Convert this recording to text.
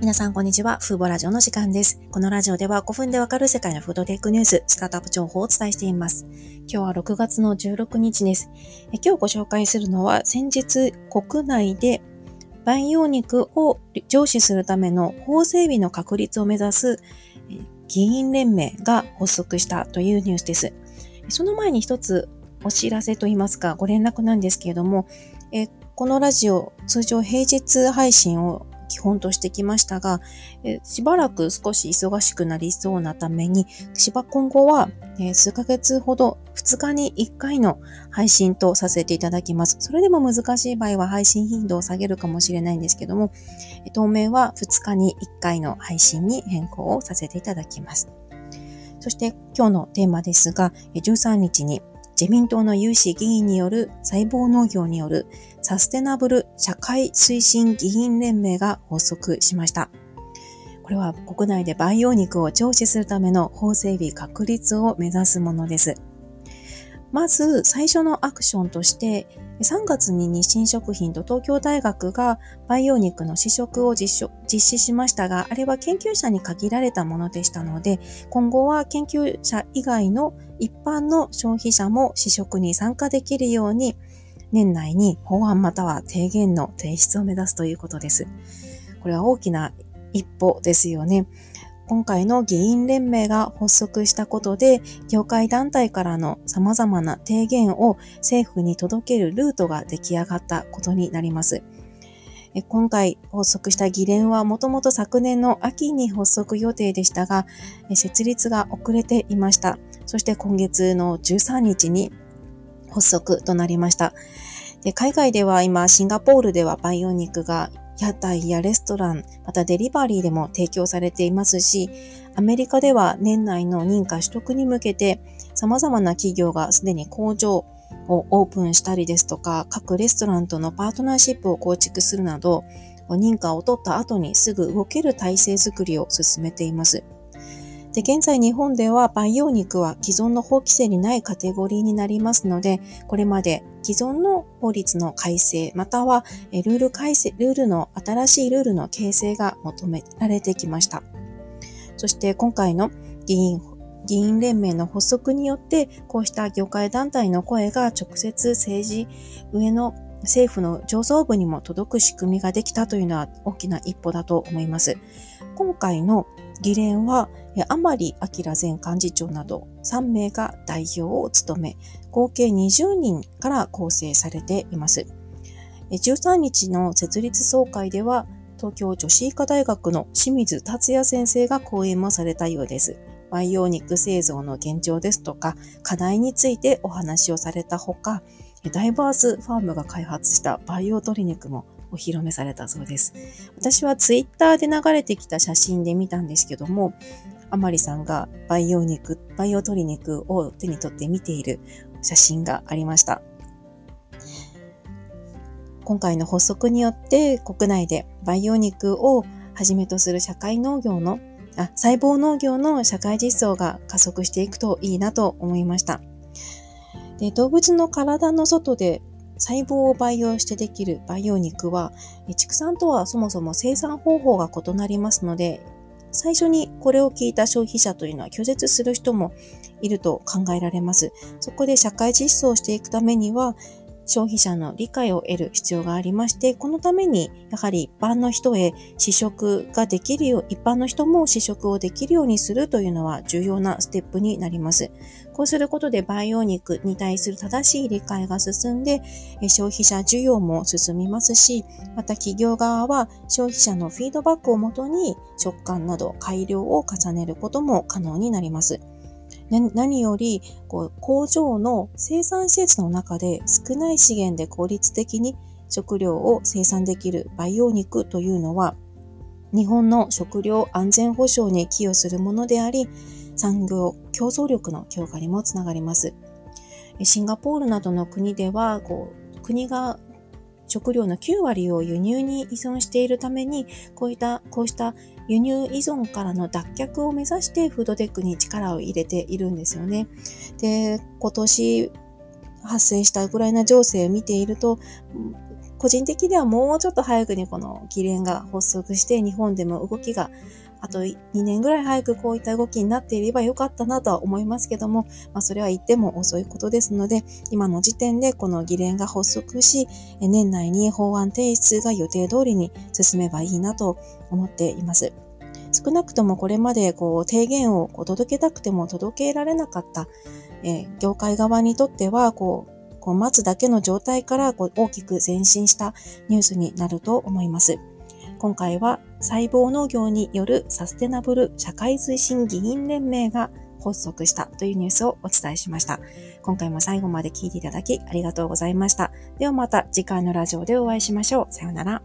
皆さん、こんにちは。フーボラジオの時間です。このラジオでは5分でわかる世界のフードテックニュース、スタートアップ情報をお伝えしています。今日は6月の16日です。今日ご紹介するのは、先日国内で培養肉を上司するための法整備の確立を目指す議員連盟が発足したというニュースです。その前に一つお知らせといいますか、ご連絡なんですけれども、このラジオ、通常平日配信を基本としてきましたが、えしばらく少し忙しくなりそうなために、しば今後は、え数ヶ月ほど2日に1回の配信とさせていただきます。それでも難しい場合は配信頻度を下げるかもしれないんですけども、当面は2日に1回の配信に変更をさせていただきます。そして今日のテーマですが、13日に自民党の有志議員による細胞農業によるサステナブル社会推進議員連盟が発足しました。これは国内で培養肉を聴取するための法整備確立を目指すものです。まず最初のアクションとして3月に日清食品と東京大学が培養肉の試食を実施しましたが、あれは研究者に限られたものでしたので、今後は研究者以外の一般の消費者も試食に参加できるように、年内に法案または提言の提出を目指すということです。これは大きな一歩ですよね。今回の議員連盟が発足したことで、業界団体からの様々な提言を政府に届けるルートが出来上がったことになります。今回発足した議連はもともと昨年の秋に発足予定でしたが、設立が遅れていました。そして今月の13日に発足となりました。で海外では今、シンガポールでは培養肉が屋台やレストラン、またデリバリーでも提供されていますし、アメリカでは年内の認可取得に向けて様々な企業がすでに工場をオープンしたりですとか、各レストランとのパートナーシップを構築するなど、認可を取った後にすぐ動ける体制づくりを進めています。で、現在日本では培養肉は既存の法規制にないカテゴリーになりますので、これまで既存の法律の改正、またはルール改正、ルールの新しいルールの形成が求められてきました。そして今回の議員、議員連盟の発足によって、こうした業界団体の声が直接政治、上の政府の上層部にも届く仕組みができたというのは大きな一歩だと思います。今回の議連は、甘利明前幹事長など3名が代表を務め、合計20人から構成されています。13日の設立総会では、東京女子医科大学の清水達也先生が講演もされたようです。培養肉製造の現状ですとか、課題についてお話をされたほか、ダイバースファームが開発した培養鶏肉もお披露目されたそうです。私はツイッターで流れてきた写真で見たんですけども、あまりさんが培養肉、培養鶏肉を手に取って見ている写真がありました。今回の発足によって国内で培養肉をはじめとする社会農業のあ細胞農業の社会実装が加速していくといいなと思いました。で動物の体の外で細胞を培養してできる培養肉は、畜産とはそもそも生産方法が異なりますので、最初にこれを聞いた消費者というのは拒絶する人もいると考えられます。そこで社会実装していくためには、消費者の理解を得る必要がありまして、このためにやはり一般の人へ試食ができるよう、一般の人も試食をできるようにするというのは重要なステップになります。こうすることで培養肉に対する正しい理解が進んで、消費者需要も進みますし、また企業側は消費者のフィードバックをもとに食感など改良を重ねることも可能になります。何よりこう工場の生産施設の中で少ない資源で効率的に食料を生産できる培養肉というのは日本の食料安全保障に寄与するものであり産業競争力の強化にもつながります。シンガポールなどの国ではこう国が食料の9割を輸入に依存しているために、こういった、こうした輸入依存からの脱却を目指してフードテックに力を入れているんですよね。で、今年発生したウクライナ情勢を見ていると、個人的にはもうちょっと早くにこの議連が発足して日本でも動きがあと2年ぐらい早くこういった動きになっていればよかったなとは思いますけども、まあ、それは言っても遅いことですので、今の時点でこの議連が発足し、年内に法案提出が予定通りに進めばいいなと思っています。少なくともこれまでこう提言をこう届けたくても届けられなかった、えー、業界側にとってはこうこう待つだけの状態からこう大きく前進したニュースになると思います。今回は細胞農業によるサステナブル社会推進議員連盟が発足したというニュースをお伝えしました。今回も最後まで聞いていただきありがとうございました。ではまた次回のラジオでお会いしましょう。さようなら。